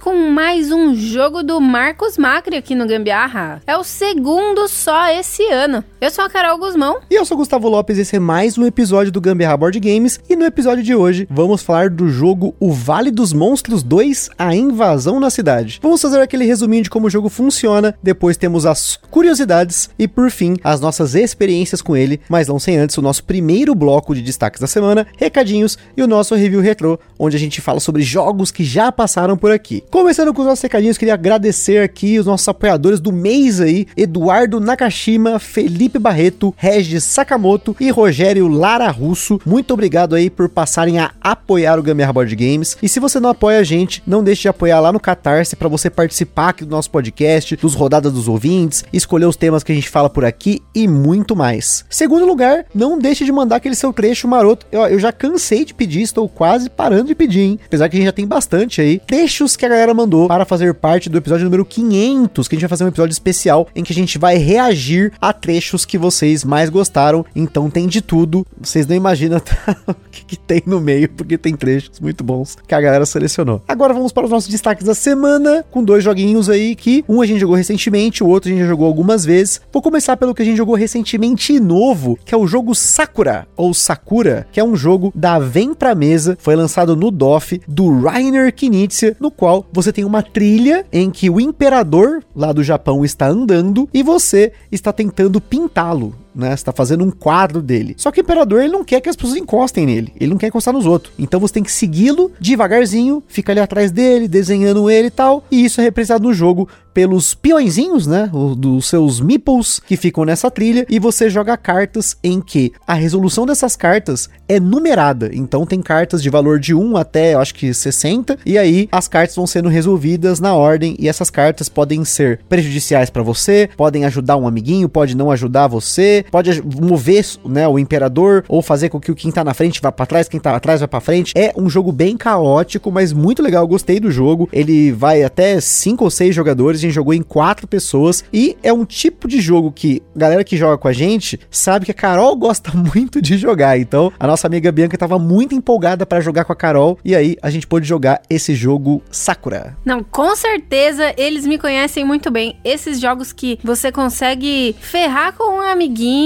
Com mais um jogo do Marcos Macri aqui no Gambiarra. É o segundo só esse ano. Eu sou a Carol Guzmão. E eu sou o Gustavo Lopes, esse é mais um episódio do Gambiarra Board Games. E no episódio de hoje, vamos falar do jogo O Vale dos Monstros 2, A Invasão na Cidade. Vamos fazer aquele resuminho de como o jogo funciona, depois temos as curiosidades e, por fim, as nossas experiências com ele, mas não sem antes o nosso primeiro bloco de destaques da semana, recadinhos e o nosso review retrô, onde a gente fala sobre jogos que já passaram por aqui. Começando com os nossos recadinhos, queria agradecer aqui os nossos apoiadores do mês aí, Eduardo Nakashima, Felipe Barreto, Regis Sakamoto e Rogério Lara Russo. Muito obrigado aí por passarem a apoiar o Gamer Board Games. E se você não apoia a gente, não deixe de apoiar lá no Catarse para você participar aqui do nosso podcast, dos rodadas dos ouvintes, escolher os temas que a gente fala por aqui e muito mais. Segundo lugar, não deixe de mandar aquele seu trecho maroto. Eu, eu já cansei de pedir, estou quase parando de pedir, hein? Apesar que a gente já tem bastante aí. Trechos que a galera mandou para fazer parte do episódio número 500, que a gente vai fazer um episódio especial em que a gente vai reagir a trechos que vocês mais gostaram. Então tem de tudo. Vocês não imaginam o que, que tem no meio, porque tem trechos muito bons que a galera selecionou. Agora vamos para os nossos destaques da semana, com dois joguinhos aí que um a gente jogou recentemente, o outro a gente já jogou algumas vezes. Vou começar pelo que a gente jogou recentemente e novo, que é o jogo Sakura, ou Sakura, que é um jogo da Vem Pra Mesa, foi lançado no DOF, do Rainer Knizia, no qual você tem uma trilha em que o imperador lá do Japão está andando e você está tentando pintá-lo né? Você tá fazendo um quadro dele. Só que o imperador ele não quer que as pessoas encostem nele. Ele não quer encostar nos outros. Então você tem que segui-lo devagarzinho, fica ali atrás dele, desenhando ele e tal. E isso é representado no jogo pelos peõezinhos, né? O, dos seus meeples que ficam nessa trilha. E você joga cartas em que a resolução dessas cartas é numerada. Então tem cartas de valor de 1 até, eu acho que 60. E aí as cartas vão sendo resolvidas na ordem. E essas cartas podem ser prejudiciais para você, podem ajudar um amiguinho, pode não ajudar você, pode mover, né, o imperador ou fazer com que o quem tá na frente vá para trás, quem tá atrás vai para frente. É um jogo bem caótico, mas muito legal. Eu gostei do jogo. Ele vai até 5 ou 6 jogadores, a gente jogou em 4 pessoas e é um tipo de jogo que a galera que joga com a gente sabe que a Carol gosta muito de jogar. Então, a nossa amiga Bianca tava muito empolgada para jogar com a Carol e aí a gente pôde jogar esse jogo Sakura. Não, com certeza eles me conhecem muito bem. Esses jogos que você consegue ferrar com um amiguinho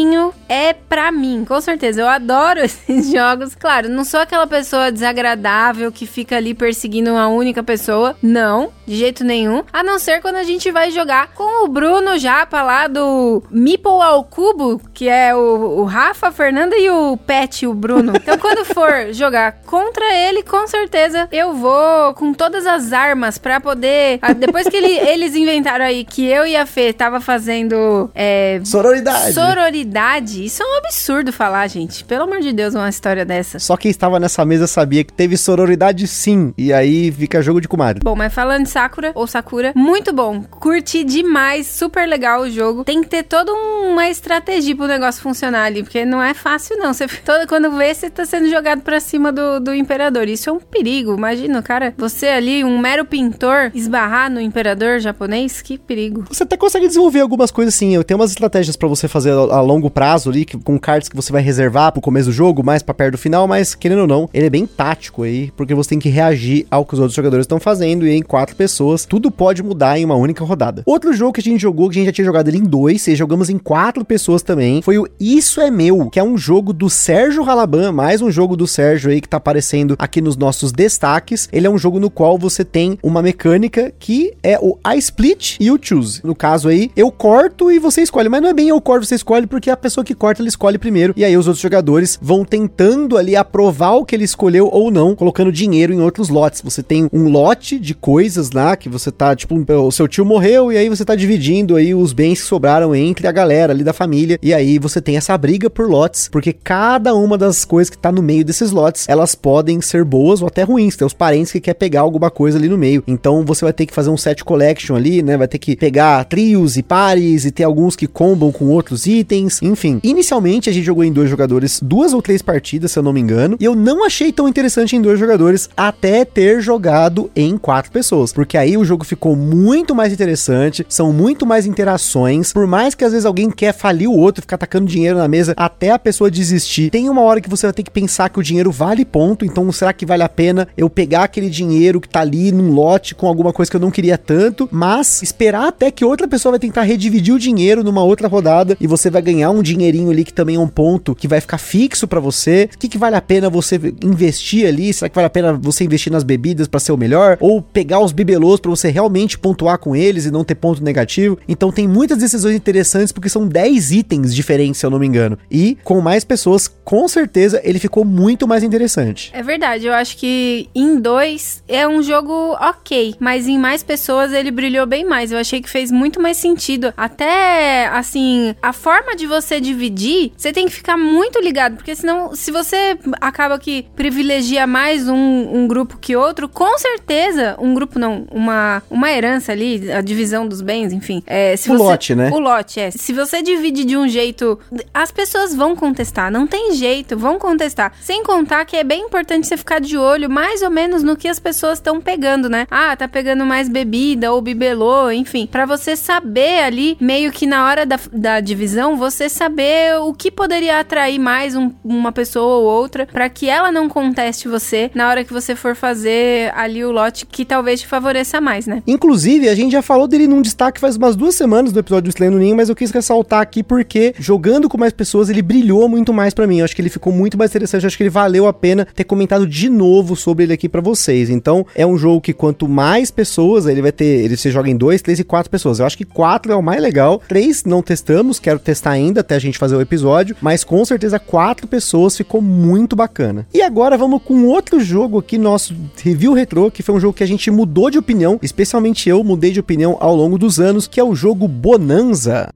é pra mim, com certeza. Eu adoro esses jogos. Claro, não sou aquela pessoa desagradável que fica ali perseguindo uma única pessoa. Não, de jeito nenhum. A não ser quando a gente vai jogar com o Bruno Japa lá do Meeple ao Cubo, que é o, o Rafa, a Fernanda e o Pet, o Bruno. Então, quando for jogar contra ele, com certeza eu vou com todas as armas pra poder. Depois que ele- eles inventaram aí que eu e a Fê tava fazendo. É, Sororidade. Sororidade? Isso é um absurdo falar, gente. Pelo amor de Deus, uma história dessa. Só quem estava nessa mesa sabia que teve sororidade sim. E aí fica jogo de comadre. Bom, mas falando de Sakura, ou Sakura, muito bom. Curti demais, super legal o jogo. Tem que ter toda uma estratégia pro negócio funcionar ali, porque não é fácil não. Você, todo, quando vê, você tá sendo jogado pra cima do, do imperador. Isso é um perigo. Imagina, cara, você ali, um mero pintor, esbarrar no imperador japonês, que perigo. Você até consegue desenvolver algumas coisas assim. Eu tenho umas estratégias pra você fazer a longo prazo ali, que- com cards que você vai reservar pro começo do jogo, mais pra perto do final, mas querendo ou não, ele é bem tático aí, porque você tem que reagir ao que os outros jogadores estão fazendo e em quatro pessoas, tudo pode mudar em uma única rodada. Outro jogo que a gente jogou, que a gente já tinha jogado ele em dois, e jogamos em quatro pessoas também, foi o Isso é Meu, que é um jogo do Sérgio Ralaban, mais um jogo do Sérgio aí que tá aparecendo aqui nos nossos destaques. Ele é um jogo no qual você tem uma mecânica que é o I Split e o Choose. No caso aí, eu corto e você escolhe, mas não é bem eu corto, você escolhe, porque a pessoa que corta, ela escolhe primeiro, e aí os outros jogadores vão tentando ali aprovar o que ele escolheu ou não, colocando dinheiro em outros lotes. Você tem um lote de coisas lá que você tá, tipo, o seu tio morreu e aí você tá dividindo aí os bens que sobraram entre a galera ali da família, e aí você tem essa briga por lotes, porque cada uma das coisas que tá no meio desses lotes, elas podem ser boas ou até ruins. Tem os parentes que quer pegar alguma coisa ali no meio. Então você vai ter que fazer um set collection ali, né? Vai ter que pegar trios e pares e ter alguns que combam com outros itens enfim. Inicialmente a gente jogou em dois jogadores, duas ou três partidas, se eu não me engano, e eu não achei tão interessante em dois jogadores até ter jogado em quatro pessoas, porque aí o jogo ficou muito mais interessante, são muito mais interações, por mais que às vezes alguém quer falir o outro, ficar tacando dinheiro na mesa até a pessoa desistir, tem uma hora que você vai ter que pensar que o dinheiro vale ponto, então será que vale a pena eu pegar aquele dinheiro que tá ali num lote com alguma coisa que eu não queria tanto, mas esperar até que outra pessoa vai tentar redividir o dinheiro numa outra rodada e você vai ganhar um dinheirinho ali que também é um ponto que vai ficar fixo para você. O que, que vale a pena você investir ali? Será que vale a pena você investir nas bebidas para ser o melhor? Ou pegar os bibelôs para você realmente pontuar com eles e não ter ponto negativo? Então tem muitas decisões interessantes porque são 10 itens diferentes, se eu não me engano. E com mais pessoas, com certeza ele ficou muito mais interessante. É verdade, eu acho que em dois é um jogo ok, mas em mais pessoas ele brilhou bem mais. Eu achei que fez muito mais sentido. Até assim, a forma de você dividir, você tem que ficar muito ligado, porque senão, se você acaba que privilegia mais um, um grupo que outro, com certeza, um grupo não, uma, uma herança ali, a divisão dos bens, enfim. É, se o você, lote, né? O lote, é. Se você divide de um jeito, as pessoas vão contestar, não tem jeito, vão contestar. Sem contar que é bem importante você ficar de olho mais ou menos no que as pessoas estão pegando, né? Ah, tá pegando mais bebida ou bibelô, enfim. para você saber ali, meio que na hora da, da divisão, você saber o que poderia atrair mais um, uma pessoa ou outra para que ela não conteste você na hora que você for fazer ali o lote que talvez te favoreça mais, né? Inclusive, a gente já falou dele num destaque faz umas duas semanas do episódio do Slay no Ninho, mas eu quis ressaltar aqui porque jogando com mais pessoas ele brilhou muito mais para mim. Eu acho que ele ficou muito mais interessante, eu acho que ele valeu a pena ter comentado de novo sobre ele aqui para vocês. Então, é um jogo que quanto mais pessoas, ele vai ter, ele se joga em dois, três e quatro pessoas. Eu acho que quatro é o mais legal. Três não testamos, quero testar ainda até a gente fazer o episódio, mas com certeza quatro pessoas ficou muito bacana. E agora vamos com outro jogo aqui, nosso review retrô, que foi um jogo que a gente mudou de opinião, especialmente eu mudei de opinião ao longo dos anos, que é o jogo Bonanza.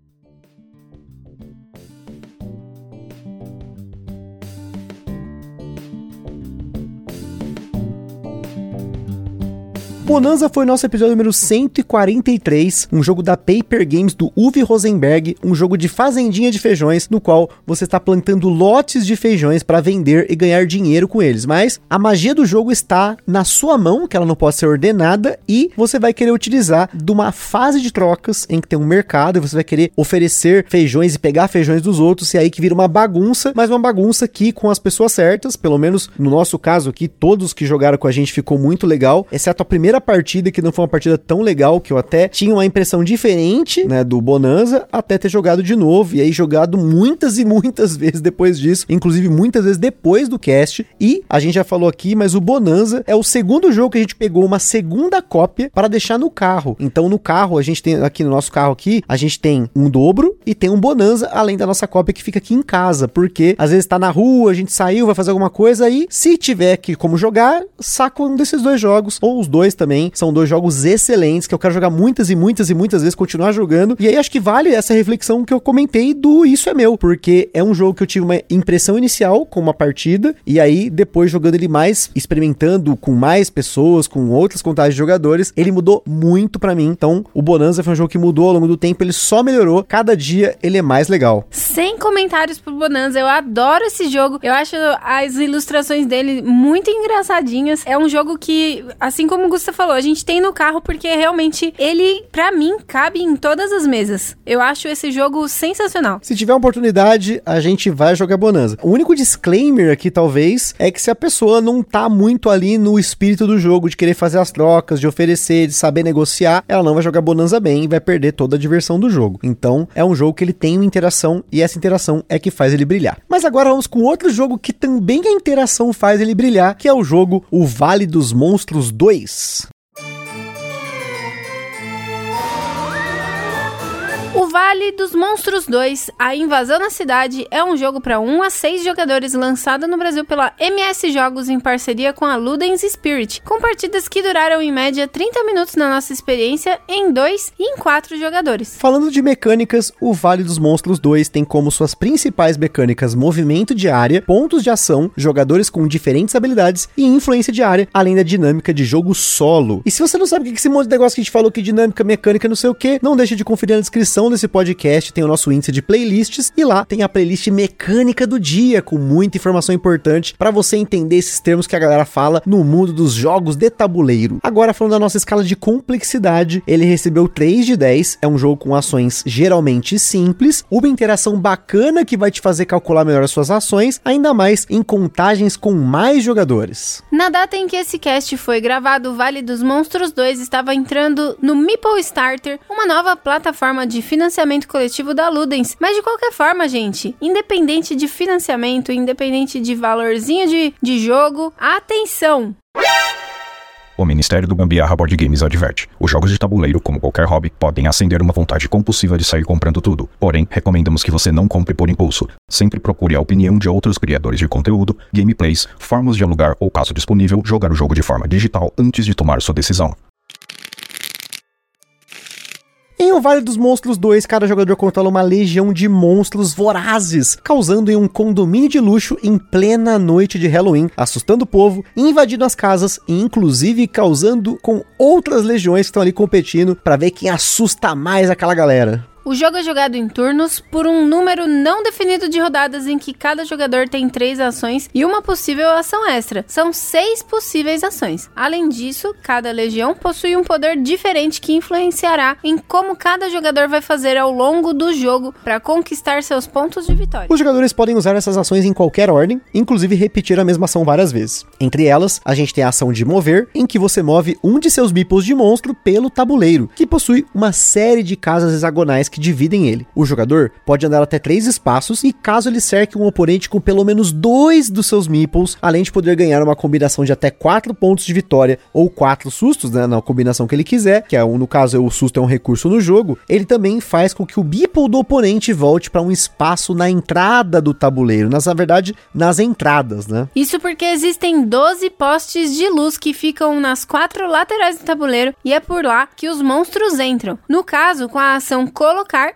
Bonanza foi nosso episódio número 143, um jogo da Paper Games do Uwe Rosenberg, um jogo de fazendinha de feijões, no qual você está plantando lotes de feijões para vender e ganhar dinheiro com eles. Mas a magia do jogo está na sua mão, que ela não pode ser ordenada, e você vai querer utilizar de uma fase de trocas em que tem um mercado e você vai querer oferecer feijões e pegar feijões dos outros, e aí que vira uma bagunça, mas uma bagunça que com as pessoas certas, pelo menos no nosso caso aqui, todos que jogaram com a gente ficou muito legal, exceto a primeira primeira partida, que não foi uma partida tão legal, que eu até tinha uma impressão diferente, né, do Bonanza, até ter jogado de novo, e aí jogado muitas e muitas vezes depois disso, inclusive muitas vezes depois do cast, e a gente já falou aqui, mas o Bonanza é o segundo jogo que a gente pegou uma segunda cópia para deixar no carro. Então no carro, a gente tem, aqui no nosso carro aqui, a gente tem um dobro e tem um Bonanza, além da nossa cópia que fica aqui em casa, porque às vezes tá na rua, a gente saiu, vai fazer alguma coisa, e se tiver que como jogar, saco um desses dois jogos, ou os dois também, também. São dois jogos excelentes que eu quero jogar muitas e muitas e muitas vezes, continuar jogando. E aí acho que vale essa reflexão que eu comentei do Isso é Meu, porque é um jogo que eu tive uma impressão inicial com uma partida, e aí depois jogando ele mais, experimentando com mais pessoas, com outras contagens de jogadores, ele mudou muito para mim. Então, o Bonanza foi um jogo que mudou ao longo do tempo, ele só melhorou. Cada dia ele é mais legal. Sem comentários pro Bonanza, eu adoro esse jogo. Eu acho as ilustrações dele muito engraçadinhas. É um jogo que, assim como o Gustavo falou, a gente tem no carro porque realmente ele, para mim, cabe em todas as mesas. Eu acho esse jogo sensacional. Se tiver oportunidade, a gente vai jogar Bonanza. O único disclaimer aqui, talvez, é que se a pessoa não tá muito ali no espírito do jogo, de querer fazer as trocas, de oferecer, de saber negociar, ela não vai jogar Bonanza bem e vai perder toda a diversão do jogo. Então, é um jogo que ele tem uma interação e essa interação é que faz ele brilhar. Mas agora vamos com outro jogo que também a interação faz ele brilhar, que é o jogo O Vale dos Monstros 2. Vale dos Monstros 2, A Invasão na Cidade, é um jogo para 1 a 6 jogadores lançado no Brasil pela MS Jogos em parceria com a Ludens Spirit, com partidas que duraram em média 30 minutos na nossa experiência em 2 e em 4 jogadores. Falando de mecânicas, o Vale dos Monstros 2 tem como suas principais mecânicas movimento de área, pontos de ação, jogadores com diferentes habilidades e influência de área, além da dinâmica de jogo solo. E se você não sabe o que esse monte de negócio que a gente falou que dinâmica, mecânica, não sei o que, não deixe de conferir na descrição desse desse podcast tem o nosso índice de playlists e lá tem a playlist mecânica do dia com muita informação importante para você entender esses termos que a galera fala no mundo dos jogos de tabuleiro. Agora falando da nossa escala de complexidade, ele recebeu 3 de 10, é um jogo com ações geralmente simples, uma interação bacana que vai te fazer calcular melhor as suas ações, ainda mais em contagens com mais jogadores. Na data em que esse cast foi gravado, o Vale dos Monstros 2 estava entrando no Meeple Starter, uma nova plataforma de financiamento coletivo da Ludens. Mas de qualquer forma, gente, independente de financiamento, independente de valorzinho de, de jogo, atenção! O Ministério do Gambiarra Board Games adverte: os jogos de tabuleiro, como qualquer hobby, podem acender uma vontade compulsiva de sair comprando tudo. Porém, recomendamos que você não compre por impulso. Sempre procure a opinião de outros criadores de conteúdo, gameplays, formas de alugar ou, caso disponível, jogar o jogo de forma digital antes de tomar sua decisão. Em O Vale dos Monstros 2, cada jogador controla uma legião de monstros vorazes, causando em um condomínio de luxo em plena noite de Halloween, assustando o povo, invadindo as casas e inclusive causando com outras legiões que estão ali competindo para ver quem assusta mais aquela galera. O jogo é jogado em turnos por um número não definido de rodadas em que cada jogador tem três ações e uma possível ação extra. São seis possíveis ações. Além disso, cada legião possui um poder diferente que influenciará em como cada jogador vai fazer ao longo do jogo para conquistar seus pontos de vitória. Os jogadores podem usar essas ações em qualquer ordem, inclusive repetir a mesma ação várias vezes. Entre elas, a gente tem a ação de mover, em que você move um de seus meeples de monstro pelo tabuleiro, que possui uma série de casas hexagonais que dividem ele. O jogador pode andar até três espaços e caso ele cerque um oponente com pelo menos dois dos seus meeples, além de poder ganhar uma combinação de até quatro pontos de vitória ou quatro sustos, né, na combinação que ele quiser, que é um, no caso o susto é um recurso no jogo, ele também faz com que o meeple do oponente volte para um espaço na entrada do tabuleiro, nas, na verdade, nas entradas, né? Isso porque existem 12 postes de luz que ficam nas quatro laterais do tabuleiro e é por lá que os monstros entram. No caso, com a ação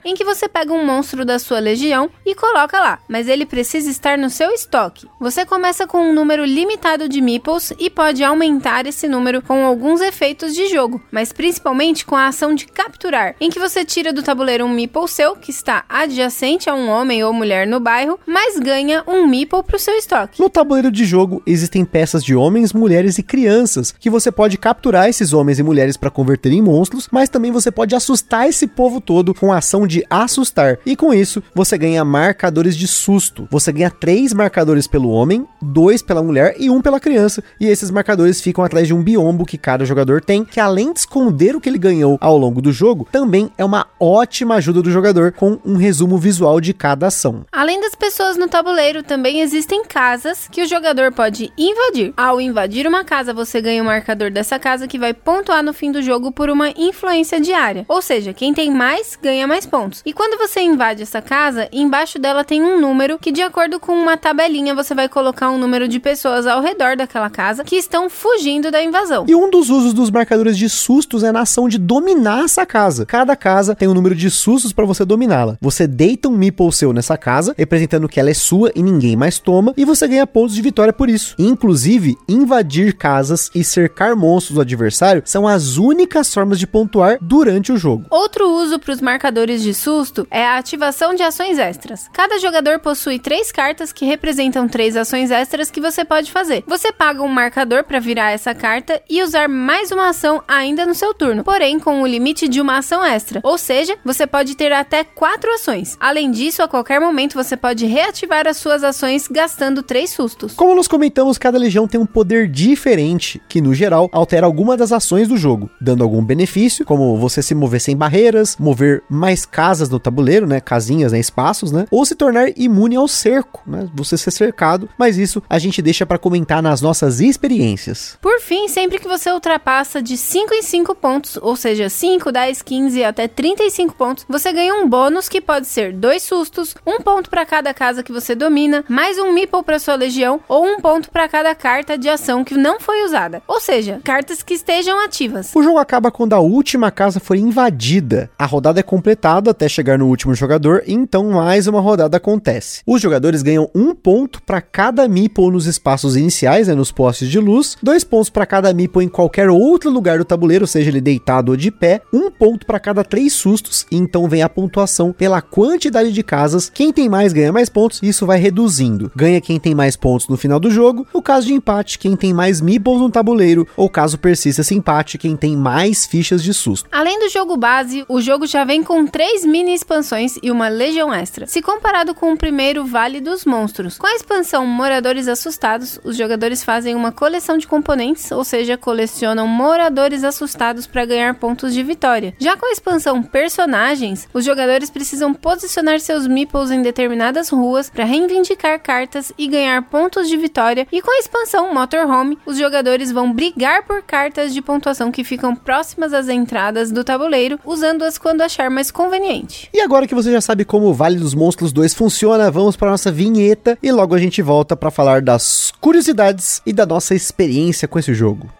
em que você pega um monstro da sua legião e coloca lá, mas ele precisa estar no seu estoque. Você começa com um número limitado de meeples e pode aumentar esse número com alguns efeitos de jogo, mas principalmente com a ação de capturar, em que você tira do tabuleiro um meeple seu que está adjacente a um homem ou mulher no bairro, mas ganha um meeple para o seu estoque. No tabuleiro de jogo existem peças de homens, mulheres e crianças que você pode capturar esses homens e mulheres para converter em monstros, mas também você pode assustar esse povo todo com a ação de assustar. E com isso, você ganha marcadores de susto. Você ganha três marcadores pelo homem, dois pela mulher e um pela criança. E esses marcadores ficam atrás de um biombo que cada jogador tem, que além de esconder o que ele ganhou ao longo do jogo, também é uma ótima ajuda do jogador com um resumo visual de cada ação. Além das pessoas no tabuleiro, também existem casas que o jogador pode invadir. Ao invadir uma casa, você ganha um marcador dessa casa que vai pontuar no fim do jogo por uma influência diária. Ou seja, quem tem mais ganha mais pontos. E quando você invade essa casa, embaixo dela tem um número que, de acordo com uma tabelinha, você vai colocar um número de pessoas ao redor daquela casa que estão fugindo da invasão. E um dos usos dos marcadores de sustos é na ação de dominar essa casa. Cada casa tem um número de sustos para você dominá-la. Você deita um meeple seu nessa casa, representando que ela é sua e ninguém mais toma, e você ganha pontos de vitória por isso. Inclusive, invadir casas e cercar monstros do adversário são as únicas formas de pontuar durante o jogo. Outro uso para os marcadores de sustos susto é a ativação de ações extras. Cada jogador possui três cartas que representam três ações extras que você pode fazer. Você paga um marcador para virar essa carta e usar mais uma ação ainda no seu turno, porém com o limite de uma ação extra. Ou seja, você pode ter até quatro ações. Além disso, a qualquer momento você pode reativar as suas ações gastando três sustos. Como nós comentamos, cada legião tem um poder diferente que, no geral, altera alguma das ações do jogo, dando algum benefício, como você se mover sem barreiras, mover mais casas no tabuleiro, né? Casinhas, né? Espaços, né? Ou se tornar imune ao cerco, né? Você ser cercado, mas isso a gente deixa para comentar nas nossas experiências. Por fim, sempre que você ultrapassa de 5 em 5 pontos, ou seja, 5, 10, 15 até 35 pontos, você ganha um bônus que pode ser dois sustos, um ponto para cada casa que você domina, mais um meeple para sua legião ou um ponto para cada carta de ação que não foi usada. Ou seja, cartas que estejam ativas. O jogo acaba quando a última casa for invadida. A rodada é completada completado até chegar no último jogador, então mais uma rodada acontece. Os jogadores ganham um ponto para cada meeple nos espaços iniciais, né, nos postes de luz, dois pontos para cada meeple em qualquer outro lugar do tabuleiro, seja ele deitado ou de pé, um ponto para cada três sustos, e então vem a pontuação pela quantidade de casas. Quem tem mais ganha mais pontos, isso vai reduzindo. Ganha quem tem mais pontos no final do jogo, no caso de empate, quem tem mais meeples no tabuleiro, ou caso persista esse empate, quem tem mais fichas de susto. Além do jogo base, o jogo já vem com três mini expansões e uma legião extra. Se comparado com o primeiro Vale dos Monstros, com a expansão Moradores Assustados, os jogadores fazem uma coleção de componentes, ou seja, colecionam moradores assustados para ganhar pontos de vitória. Já com a expansão Personagens, os jogadores precisam posicionar seus meeples em determinadas ruas para reivindicar cartas e ganhar pontos de vitória. E com a expansão Motorhome, os jogadores vão brigar por cartas de pontuação que ficam próximas às entradas do tabuleiro, usando-as quando achar mais conveniente. E agora que você já sabe como o Vale dos Monstros 2 funciona, vamos para nossa vinheta e logo a gente volta para falar das curiosidades e da nossa experiência com esse jogo.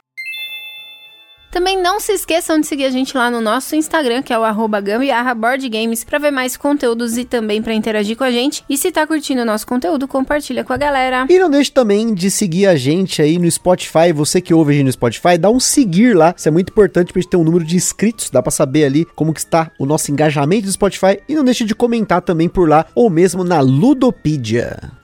Também não se esqueçam de seguir a gente lá no nosso Instagram, que é o arroba para ver mais conteúdos e também para interagir com a gente. E se tá curtindo o nosso conteúdo, compartilha com a galera. E não deixe também de seguir a gente aí no Spotify, você que ouve a gente no Spotify, dá um seguir lá, isso é muito importante pra gente ter um número de inscritos, dá para saber ali como que está o nosso engajamento do Spotify. E não deixe de comentar também por lá, ou mesmo na Ludopedia.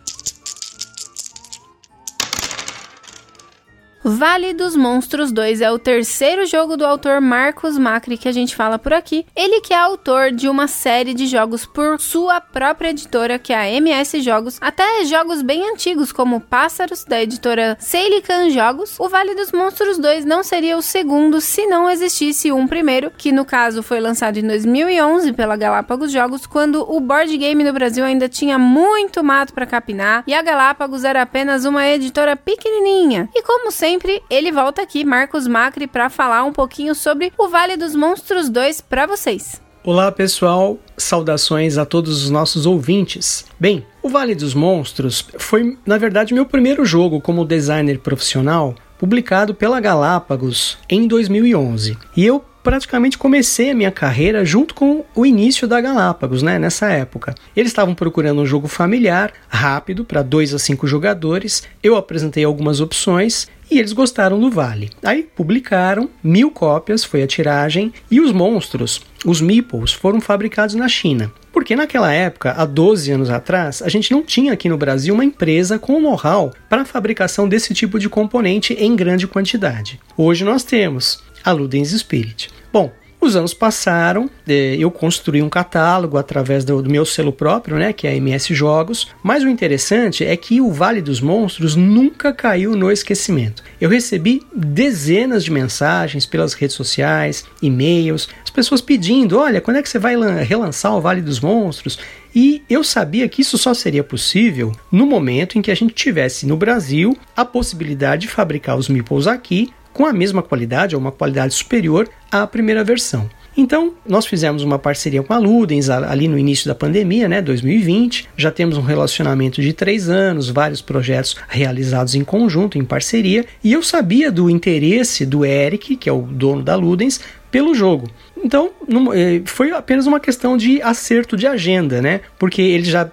Vale dos Monstros 2 é o terceiro jogo do autor Marcos Macri que a gente fala por aqui. Ele que é autor de uma série de jogos por sua própria editora, que é a MS Jogos, até jogos bem antigos como Pássaros, da editora Seilican Jogos. O Vale dos Monstros 2 não seria o segundo se não existisse um primeiro, que no caso foi lançado em 2011 pela Galápagos Jogos, quando o board game no Brasil ainda tinha muito mato para capinar e a Galápagos era apenas uma editora pequenininha. E como sempre, sempre, ele volta aqui, Marcos Macri, para falar um pouquinho sobre o Vale dos Monstros 2 para vocês. Olá pessoal, saudações a todos os nossos ouvintes. Bem, o Vale dos Monstros foi, na verdade, meu primeiro jogo como designer profissional, publicado pela Galápagos em 2011. E eu praticamente comecei a minha carreira junto com o início da Galápagos, né, nessa época. Eles estavam procurando um jogo familiar, rápido, para 2 a 5 jogadores. Eu apresentei algumas opções e eles gostaram do Vale. Aí publicaram, mil cópias foi a tiragem, e os monstros, os meeples, foram fabricados na China. Porque naquela época, há 12 anos atrás, a gente não tinha aqui no Brasil uma empresa com know-how para a fabricação desse tipo de componente em grande quantidade. Hoje nós temos a Ludens Spirit. Bom, os anos passaram, é, eu construí um catálogo através do, do, meu selo próprio, né, que é a MS Jogos. Mas o interessante é que o Vale dos Monstros nunca caiu no esquecimento. Eu recebi dezenas de mensagens pelas redes sociais, e-mails, as pessoas pedindo: olha, quando é que você vai relançar o Vale dos Monstros? E eu sabia que isso só seria possível no momento em que a gente tivesse no Brasil a possibilidade de fabricar os meeples aqui com a mesma qualidade ou uma qualidade superior à primeira versão. Então, nós fizemos uma parceria com a Ludens ali no início da pandemia, né, 2020. Já temos um relacionamento de três anos, vários projetos realizados em conjunto, em parceria. E eu sabia do interesse do Eric, que é o dono da Ludens, pelo jogo. Então, eh, foi apenas uma questão de acerto de agenda, né? Porque eles já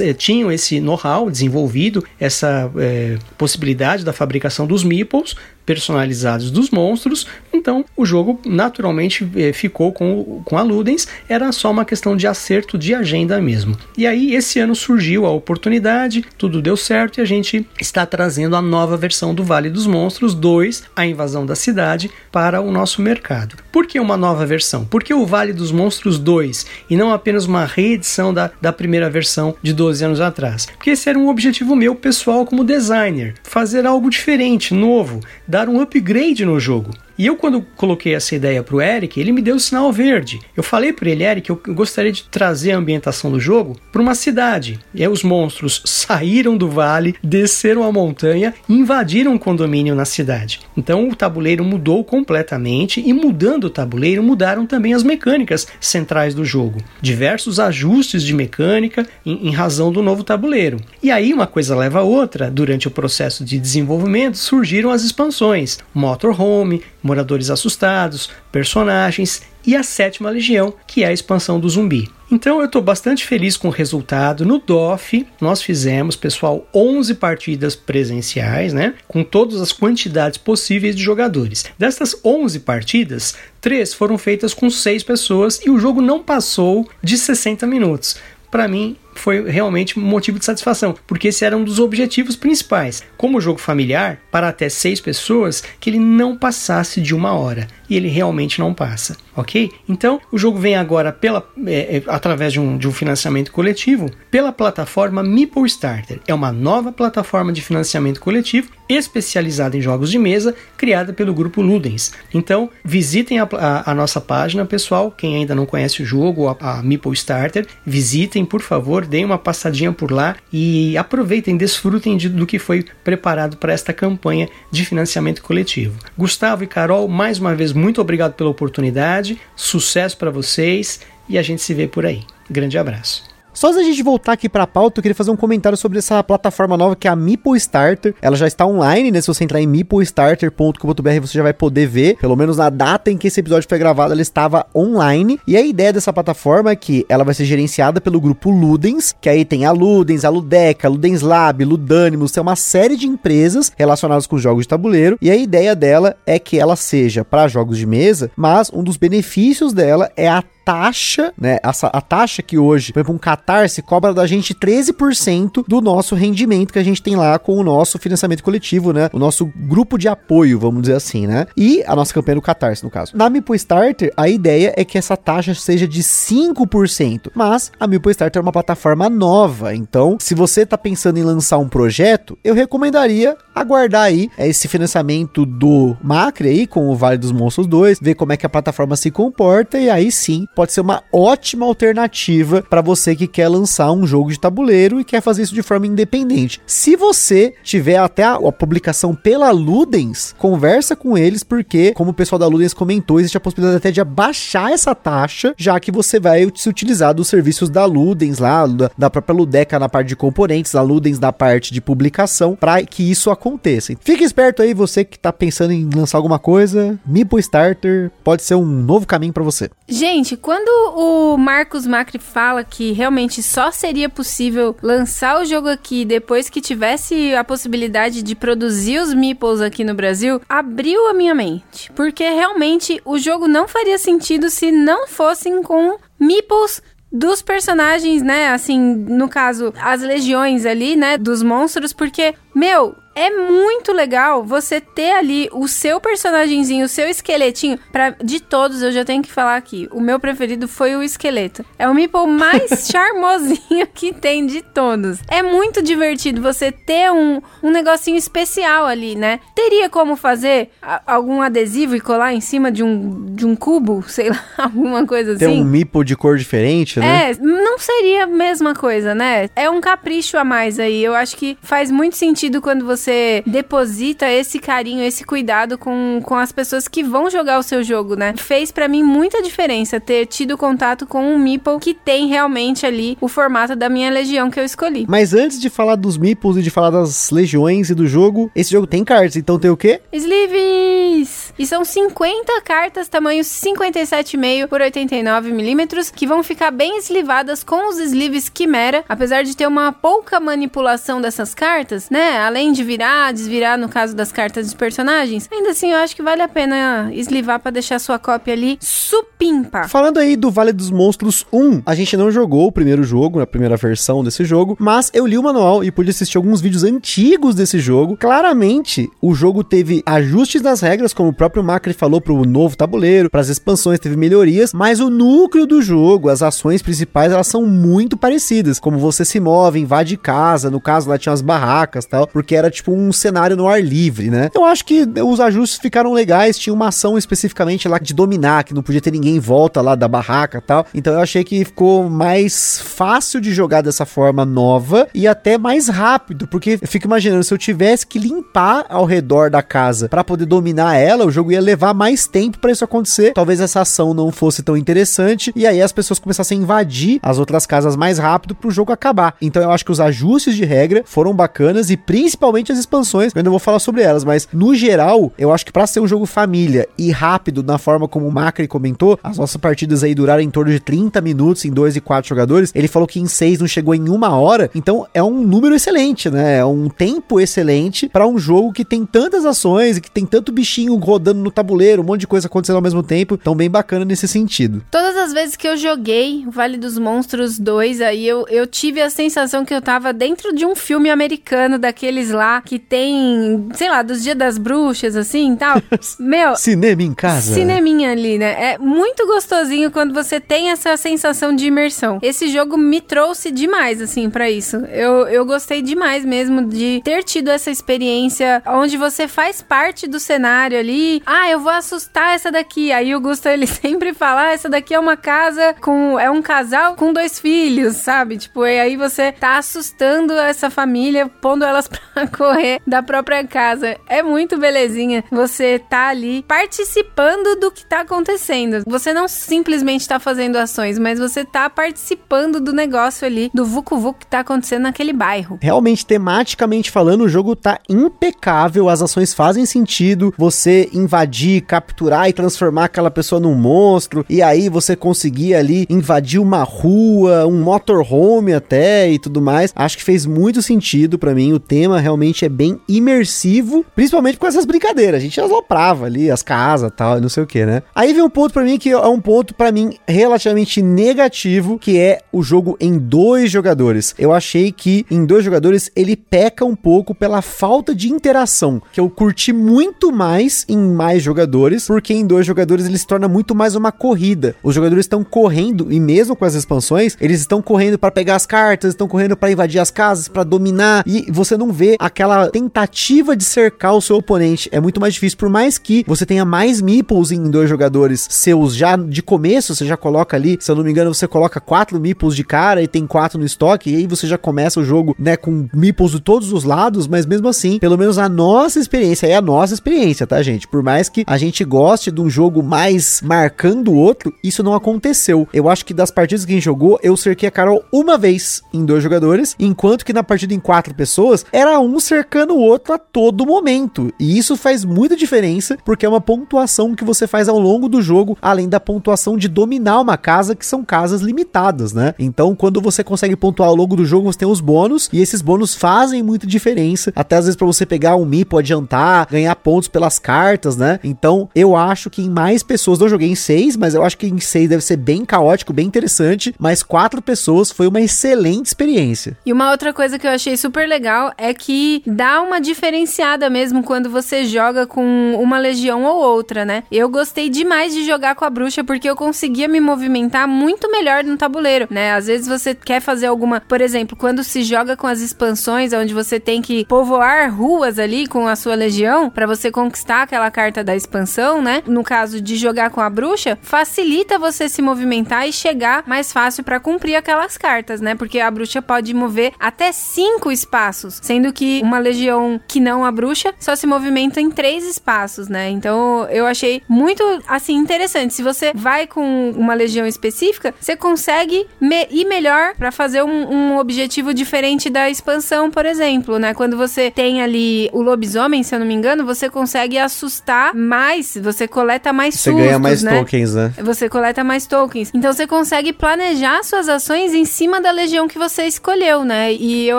eh, tinham esse know-how desenvolvido, essa é, possibilidade da fabricação dos meeples, personalizados dos monstros, então o jogo naturalmente eh, ficou com, com a Ludens, era só uma questão de acerto de agenda mesmo. E aí esse ano surgiu a oportunidade, tudo deu certo e a gente está trazendo a nova versão do Vale dos Monstros 2, a invasão da cidade, para o nosso mercado. Por que uma nova versão? Porque o Vale dos Monstros 2 e não apenas uma reedição da, da primeira versão de 12 anos atrás? Porque esse era um objetivo meu pessoal como designer, fazer algo diferente, novo, dar um upgrade no jogo. E eu, quando coloquei essa ideia para o Eric, ele me deu o sinal verde. Eu falei para ele, Eric, eu gostaria de trazer a ambientação do jogo para uma cidade. E aí os monstros saíram do vale, desceram a montanha e invadiram um condomínio na cidade. Então o tabuleiro mudou completamente e mudando o tabuleiro mudaram também as mecânicas centrais do jogo. Diversos ajustes de mecânica em, em razão do novo tabuleiro. E aí uma coisa leva a outra. Durante o processo de desenvolvimento surgiram as expansões, Motorhome, Moradores Assustados, Personagens e a Sétima Legião, que é a expansão do zumbi. Então eu estou bastante feliz com o resultado. No DOF, nós fizemos, pessoal, 11 partidas presenciais, né? Com todas as quantidades possíveis de jogadores. Destas 11 partidas, três foram feitas com seis pessoas e o jogo não passou de 60 minutos. Para mim, foi realmente um motivo de satisfação, porque esse era um dos objetivos principais. Como jogo familiar, para até seis pessoas, que ele não passasse de uma hora. E ele realmente não passa, ok? Então, o jogo vem agora pela, é, é, através de um, de um financiamento coletivo pela plataforma Meeple Starter. É uma nova plataforma de financiamento coletivo especializada em jogos de mesa, criada pelo grupo Ludens. Então, visitem a, a, a nossa página, pessoal. Quem ainda não conhece o jogo, a, a Meeple Starter, visitem, por favor, deem uma passadinha por lá e aproveitem, desfrutem de, do que foi preparado para esta campanha de financiamento coletivo. Gustavo e Carol, mais uma vez, muito obrigado pela oportunidade, sucesso para vocês e a gente se vê por aí. Grande abraço. Só antes da gente voltar aqui pra pauta, eu queria fazer um comentário sobre essa plataforma nova que é a Meeple Starter. Ela já está online, né? Se você entrar em meeplestarter.com.br, você já vai poder ver. Pelo menos na data em que esse episódio foi gravado, ela estava online. E a ideia dessa plataforma é que ela vai ser gerenciada pelo grupo Ludens, que aí tem a Ludens, a Ludeca, a Ludens Lab, Ludanimus, tem uma série de empresas relacionadas com jogos de tabuleiro. E a ideia dela é que ela seja para jogos de mesa, mas um dos benefícios dela é a taxa, né? A, a taxa que hoje, por exemplo, um Catarse cobra da gente 13% do nosso rendimento que a gente tem lá com o nosso financiamento coletivo, né? O nosso grupo de apoio, vamos dizer assim, né? E a nossa campanha do Catarse, no caso. Na Mipo Starter, a ideia é que essa taxa seja de 5%, mas a Mipo Starter é uma plataforma nova, então se você tá pensando em lançar um projeto, eu recomendaria aguardar aí esse financiamento do Macri aí com o Vale dos Monstros 2, ver como é que a plataforma se comporta e aí sim pode ser uma ótima alternativa para você que quer lançar um jogo de tabuleiro e quer fazer isso de forma independente. Se você tiver até a, a publicação pela Ludens, conversa com eles, porque, como o pessoal da Ludens comentou, existe a possibilidade até de abaixar essa taxa, já que você vai se utilizar dos serviços da Ludens lá, da, da própria Ludeca na parte de componentes, da Ludens na parte de publicação, para que isso aconteça. Fique esperto aí, você que tá pensando em lançar alguma coisa, Mipo Starter pode ser um novo caminho para você. Gente, quando o Marcos Macri fala que realmente só seria possível lançar o jogo aqui depois que tivesse a possibilidade de produzir os meeples aqui no Brasil, abriu a minha mente. Porque realmente o jogo não faria sentido se não fossem com meeples dos personagens, né? Assim, no caso, as legiões ali, né? Dos monstros, porque, meu, é muito legal você ter ali o seu personagemzinho, o seu esqueletinho. Pra, de todos, eu já tenho que falar aqui. O meu preferido foi o esqueleto. É o Meeple mais charmosinho que tem de todos. É muito divertido você ter um, um negocinho especial ali, né? Teria como fazer a, algum adesivo e colar em cima de um, de um cubo, sei lá, alguma coisa assim. Tem um Meeple de cor diferente, né? É, não seria a mesma coisa, né? É um capricho a mais aí. Eu acho que faz muito sentido quando você você deposita esse carinho, esse cuidado com, com as pessoas que vão jogar o seu jogo, né? Fez para mim muita diferença ter tido contato com um Meeple que tem realmente ali o formato da minha legião que eu escolhi. Mas antes de falar dos Meeples e de falar das legiões e do jogo, esse jogo tem cards, então tem o quê? Sleeves! E são 50 cartas tamanho 57,5 por 89 milímetros que vão ficar bem eslivadas com os sleeves Quimera, apesar de ter uma pouca manipulação dessas cartas, né? Além de virar, desvirar no caso das cartas dos personagens, ainda assim eu acho que vale a pena eslivar para deixar sua cópia ali supimpa. Falando aí do Vale dos Monstros 1, a gente não jogou o primeiro jogo, a primeira versão desse jogo, mas eu li o manual e pude assistir alguns vídeos antigos desse jogo. Claramente, o jogo teve ajustes nas regras, como o próprio Macri falou pro novo tabuleiro, para as expansões teve melhorias, mas o núcleo do jogo, as ações principais, elas são muito parecidas, como você se move, invade casa, no caso lá tinha as barracas, tal, porque era tipo um cenário no ar livre, né? Eu acho que os ajustes ficaram legais, tinha uma ação especificamente lá de dominar, que não podia ter ninguém em volta lá da barraca, tal. Então eu achei que ficou mais fácil de jogar dessa forma nova e até mais rápido, porque eu fico imaginando se eu tivesse que limpar ao redor da casa para poder dominar ela, o jogo ia levar mais tempo para isso acontecer. Talvez essa ação não fosse tão interessante e aí as pessoas começassem a invadir as outras casas mais rápido pro jogo acabar. Então eu acho que os ajustes de regra foram bacanas e principalmente as expansões, eu ainda vou falar sobre elas, mas no geral, eu acho que para ser um jogo família e rápido na forma como o Macri comentou, as nossas partidas aí duraram em torno de 30 minutos em dois e quatro jogadores. Ele falou que em seis não chegou em uma hora, então é um número excelente, né? É um tempo excelente para um jogo que tem tantas ações e que tem tanto bichinho rodando no tabuleiro, um monte de coisa acontecendo ao mesmo tempo. Então, bem bacana nesse sentido. Todas as vezes que eu joguei Vale dos Monstros 2, aí eu, eu tive a sensação que eu tava dentro de um filme americano daqueles lá que tem, sei lá, dos Dias das Bruxas, assim e tal. Meu. Cinema em casa. Cineminha ali, né? É muito gostosinho quando você tem essa sensação de imersão. Esse jogo me trouxe demais, assim, para isso. Eu, eu gostei demais mesmo de ter tido essa experiência onde você faz parte do cenário ali. Ah, eu vou assustar essa daqui. Aí o Gusto, ele sempre fala, ah, essa daqui é uma casa com... É um casal com dois filhos, sabe? Tipo, e aí você tá assustando essa família, pondo elas pra correr da própria casa. É muito belezinha você tá ali participando do que tá acontecendo. Você não simplesmente tá fazendo ações, mas você tá participando do negócio ali, do vucu vucu que tá acontecendo naquele bairro. Realmente, tematicamente falando, o jogo tá impecável, as ações fazem sentido, você invadir, capturar e transformar aquela pessoa num monstro, e aí você conseguir ali invadir uma rua, um motorhome até e tudo mais. Acho que fez muito sentido para mim, o tema realmente é bem imersivo, principalmente com essas brincadeiras. A gente aloprava ali as casas tal, não sei o que, né? Aí vem um ponto para mim que é um ponto para mim relativamente negativo, que é o jogo em dois jogadores. Eu achei que em dois jogadores ele peca um pouco pela falta de interação, que eu curti muito mais em mais jogadores, porque em dois jogadores ele se torna muito mais uma corrida. Os jogadores estão correndo e mesmo com as expansões, eles estão correndo para pegar as cartas, estão correndo para invadir as casas, para dominar e você não vê aquela tentativa de cercar o seu oponente. É muito mais difícil por mais que você tenha mais meeples em dois jogadores seus já de começo, você já coloca ali, se eu não me engano, você coloca quatro meeples de cara e tem quatro no estoque, e aí você já começa o jogo, né, com meeples de todos os lados, mas mesmo assim, pelo menos a nossa experiência é a nossa experiência, tá, gente? Por mais que a gente goste de um jogo mais marcando o outro, isso não aconteceu. Eu acho que das partidas que a gente jogou, eu cerquei a Carol uma vez em dois jogadores, enquanto que na partida em quatro pessoas, era um cercando o outro a todo momento. E isso faz muita diferença, porque é uma pontuação que você faz ao longo do jogo, além da pontuação de dominar uma casa, que são casas limitadas, né? Então, quando você consegue pontuar ao longo do jogo, você tem os bônus, e esses bônus fazem muita diferença, até às vezes para você pegar um mipo, adiantar, ganhar pontos pelas cartas, né? Então, eu acho que em mais pessoas, não joguei em seis, mas eu acho que em seis deve ser bem caótico, bem interessante, mas quatro pessoas foi uma excelente experiência. E uma outra coisa que eu achei super legal é que dá uma diferenciada mesmo quando você joga com uma legião ou outra, né? Eu gostei demais de jogar com a bruxa porque eu conseguia me movimentar muito melhor no tabuleiro, né? Às vezes você quer fazer alguma, por exemplo, quando se joga com as expansões, onde você tem que povoar ruas ali com a sua legião para você conquistar aquela carta da expansão, né? No caso de jogar com a bruxa, facilita você se movimentar e chegar mais fácil para cumprir aquelas cartas, né? Porque a bruxa pode mover até cinco espaços, sendo que uma legião que não a bruxa só se movimenta em três espaços, né? Então eu achei muito assim interessante. Se você vai com uma legião específica, você consegue me ir melhor para fazer um, um, objetivo diferente da expansão, por exemplo, né? Quando você tem ali o lobisomem, se eu não me engano, você consegue assustar gastar mais, você coleta mais Você sustos, ganha mais né? tokens, né? Você coleta mais tokens. Então você consegue planejar suas ações em cima da legião que você escolheu, né? E eu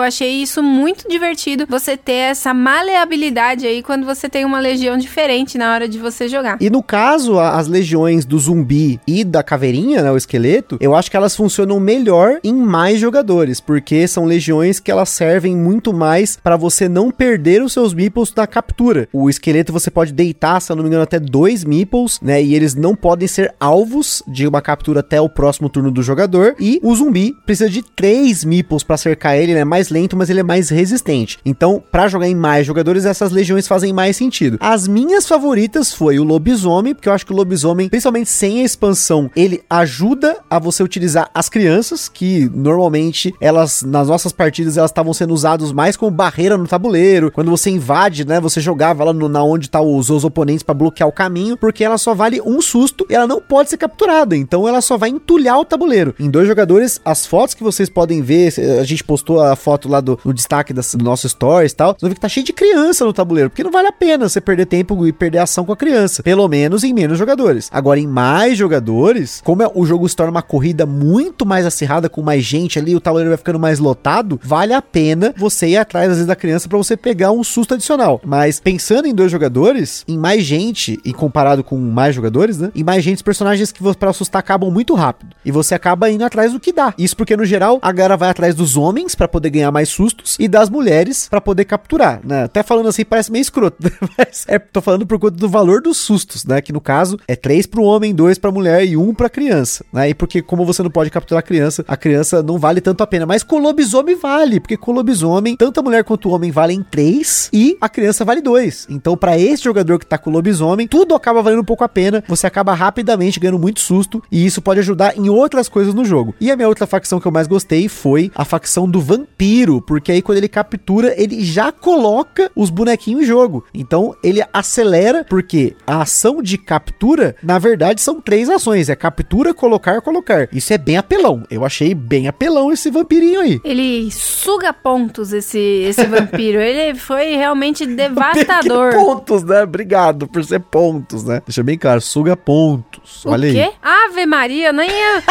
achei isso muito divertido, você ter essa maleabilidade aí quando você tem uma legião diferente na hora de você jogar. E no caso, as legiões do zumbi e da caveirinha, né, o esqueleto, eu acho que elas funcionam melhor em mais jogadores, porque são legiões que elas servem muito mais pra você não perder os seus meeples na captura. O esqueleto você pode deitar, se eu não me engano, até dois meeples, né, e eles não podem ser alvos de uma captura até o próximo turno do jogador. E o zumbi precisa de três meeples pra cercar ele, ele é mais lento, mas ele é mais resistente. Então, pra jogar em mais jogadores, essas legiões fazem mais sentido. As minhas favoritas foi o lobisomem, porque eu acho que o lobisomem, principalmente sem a expansão, ele ajuda a você utilizar as crianças, que normalmente elas, nas nossas partidas, elas estavam sendo usadas mais como barreira no tabuleiro. Quando você invade, né, você jogava lá no, na onde tá os seus oponentes pra bloquear o caminho, porque ela só vale um susto e ela não pode ser capturada. Então ela só vai entulhar o tabuleiro. Em dois jogadores, as fotos que vocês podem ver, a gente postou a foto lá do, no destaque das- do nosso stories e tal, vocês vão ver que tá cheio de criança no tabuleiro, porque não vale a pena você perder tempo e perder ação com a criança. Pelo menos em menos jogadores. Agora, em mais jogadores, como é- o jogo se torna uma corrida muito mais acirrada, com mais gente ali, o tabuleiro vai ficando mais lotado, vale a pena você ir atrás, às vezes, da criança pra você pegar um susto adicional. Mas pensando em dois jogadores, em mais gente, e comparado com mais jogadores, né? Em mais gente, os personagens que para assustar acabam muito rápido. E você acaba indo atrás do que dá. Isso porque, no geral, a galera vai atrás dos homens pra poder ganhar mais sustos e das mulheres pra poder capturar, né? Até falando assim, parece meio escroto, mas é, tô falando por conta do valor dos sustos, né? Que no caso é três pro homem, dois pra mulher e um pra criança, né? E porque como você não pode capturar a criança, a criança não vale tanto a pena. Mas com lobisomem vale, porque com lobisomem, tanto a mulher quanto o homem valem três e a criança vale dois. Então, pra esse jogador que tá com lobisomem, tudo acaba valendo um pouco a pena. Você acaba rapidamente ganhando muito susto e isso pode ajudar em outras coisas no jogo. E a minha outra facção que eu mais gostei foi a facção do vampiro, porque aí quando ele captura, ele já coloca os bonequinhos em jogo. Então, ele acelera, porque a ação de captura, na verdade, são três ações: é captura, colocar, colocar. Isso é bem apelão. Eu achei bem apelão esse vampirinho aí. Ele suga pontos, esse, esse vampiro. Ele foi realmente devastador. pontos, né? Obrigado por ser pontos, né? Deixa bem claro, suga pontos. O Olha quê? aí. Ave Maria, eu nem ia...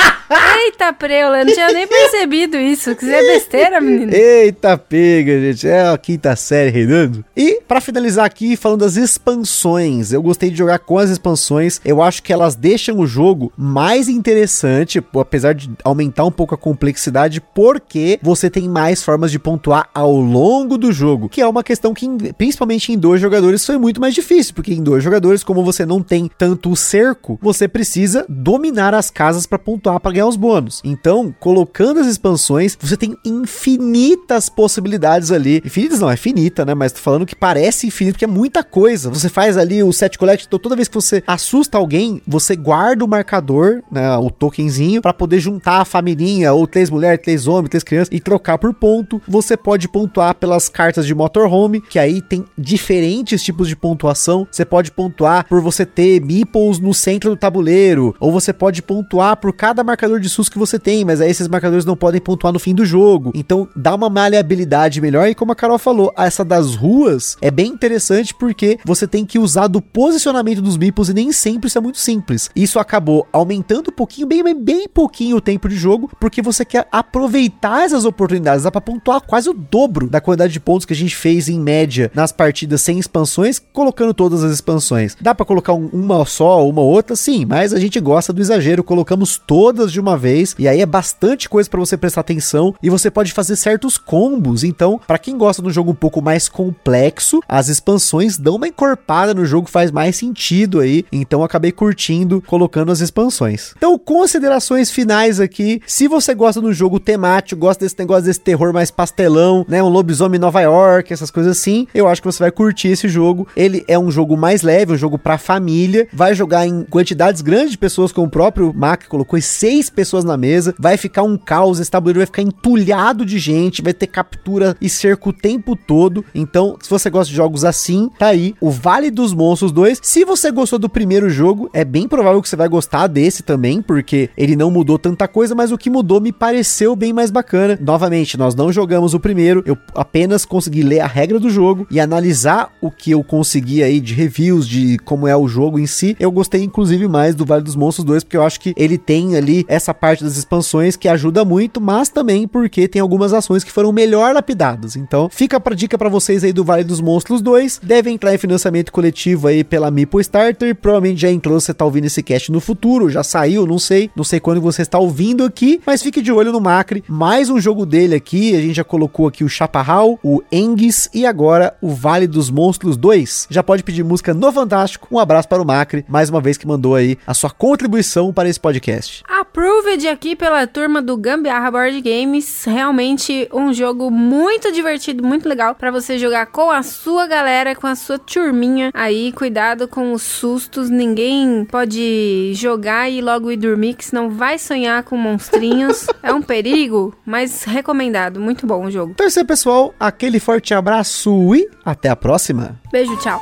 Eita, preula, eu não tinha nem percebido isso. Que é besteira, menino. Eita pega, gente. É a quinta série reinando. E pra finalizar aqui, falando das expansões. Eu gostei de jogar com as expansões. Eu acho que elas deixam o jogo mais interessante, apesar de aumentar um pouco a complexidade, porque você tem mais formas de pontuar ao longo do jogo. Que é uma questão que, principalmente em dois jogadores, foi muito mais difícil. Porque em dois jogadores, como você não tem tanto o cerco, você precisa dominar as casas pra pontuar pra ganhar os bônus. Então, colocando as expansões, você tem infinitas possibilidades ali. Infinitas não, é finita, né? Mas tô falando que parece infinito, porque é muita coisa. Você faz ali o set collect, então toda vez que você assusta alguém, você guarda o marcador, né? O tokenzinho, pra poder juntar a família, ou três mulheres, três homens, três crianças, e trocar por ponto. Você pode pontuar pelas cartas de motorhome, que aí tem diferentes tipos de pontuação. Você pode pontuar por você ter meeples no centro do tabuleiro, ou você pode pontuar por cada marcador de SUS que você tem, mas aí esses marcadores não podem pontuar no fim do jogo. Então dá uma maleabilidade melhor. E como a Carol falou, essa das ruas é bem interessante porque você tem que usar do posicionamento dos meeples e nem sempre isso é muito simples. Isso acabou aumentando um pouquinho, bem, bem, bem pouquinho o tempo de jogo, porque você quer aproveitar essas oportunidades. Dá pra pontuar quase o dobro da quantidade de pontos que a gente fez em média nas partidas sem expansões, colocando todas as expansões. Dá pra colocar um- uma só, uma outra, sim, mas a gente gosta do exagero, colocamos todas de uma vez e aí é bastante coisa pra você prestar atenção e você pode fazer certos combos. Então, pra quem gosta de um jogo um pouco mais complexo, as expansões dão uma encorpada no jogo, faz mais sentido aí. Então, acabei curtindo colocando as expansões. Então, considerações finais aqui. Se você gosta do jogo temático, gosta desse negócio desse terror mais pastelão, né, um lobisomem em Nova York, essas coisas assim, eu acho que você vai curtir esse jogo. Ele é um jogo mais leve, um jogo pra família, vai jogar em quantidades grandes de pessoas, como o próprio Mac colocou, seis pessoas na mesa, vai ficar um caos, esse tabuleiro vai ficar entulhado de gente, vai ter captura e cerco o tempo todo. Então, se você gosta de jogos assim, tá aí o Vale dos Monstros 2. Se você gostou do primeiro jogo, é bem provável que você vai gostar desse também, porque ele não mudou tanta coisa, mas o que mudou me pareceu bem mais bacana. Novamente, nós não jogamos o primeiro, eu apenas consegui ler a regra do jogo e analisar o que eu consegui aí de reviews, de como é o jogo em si, eu gostei inclusive mais do Vale dos Monstros 2, porque eu acho que ele tem ali essa parte das expansões que ajuda muito, mas também porque tem algumas ações que foram melhor lapidadas. Então, fica pra dica para vocês aí do Vale dos Monstros 2. Deve entrar em financiamento coletivo aí pela Meeple Starter. Provavelmente já entrou, você tá ouvindo esse cast no futuro, já saiu, não sei. Não sei quando você está ouvindo aqui, mas fique de olho no Macri. Mais um jogo dele aqui, a gente já colocou aqui o Chaparral, o Engues e agora o Vale dos Monstros 2. Já pode pedir música no Fantástico. Um abraço para o Macri, mais uma vez que mandou aí a sua contribuição para esse podcast. Approved aqui pela turma do Gambiarra Board Games. Realmente um jogo muito divertido, muito legal para você jogar com a sua galera, com a sua turminha. Aí, cuidado com os sustos. Ninguém pode jogar e logo ir dormir, que senão vai sonhar com monstrinhos. é um perigo, mas recomendado. Muito bom o jogo. Então é isso aí, pessoal. Aquele forte abraço e até a próxima. Beijo, tchau.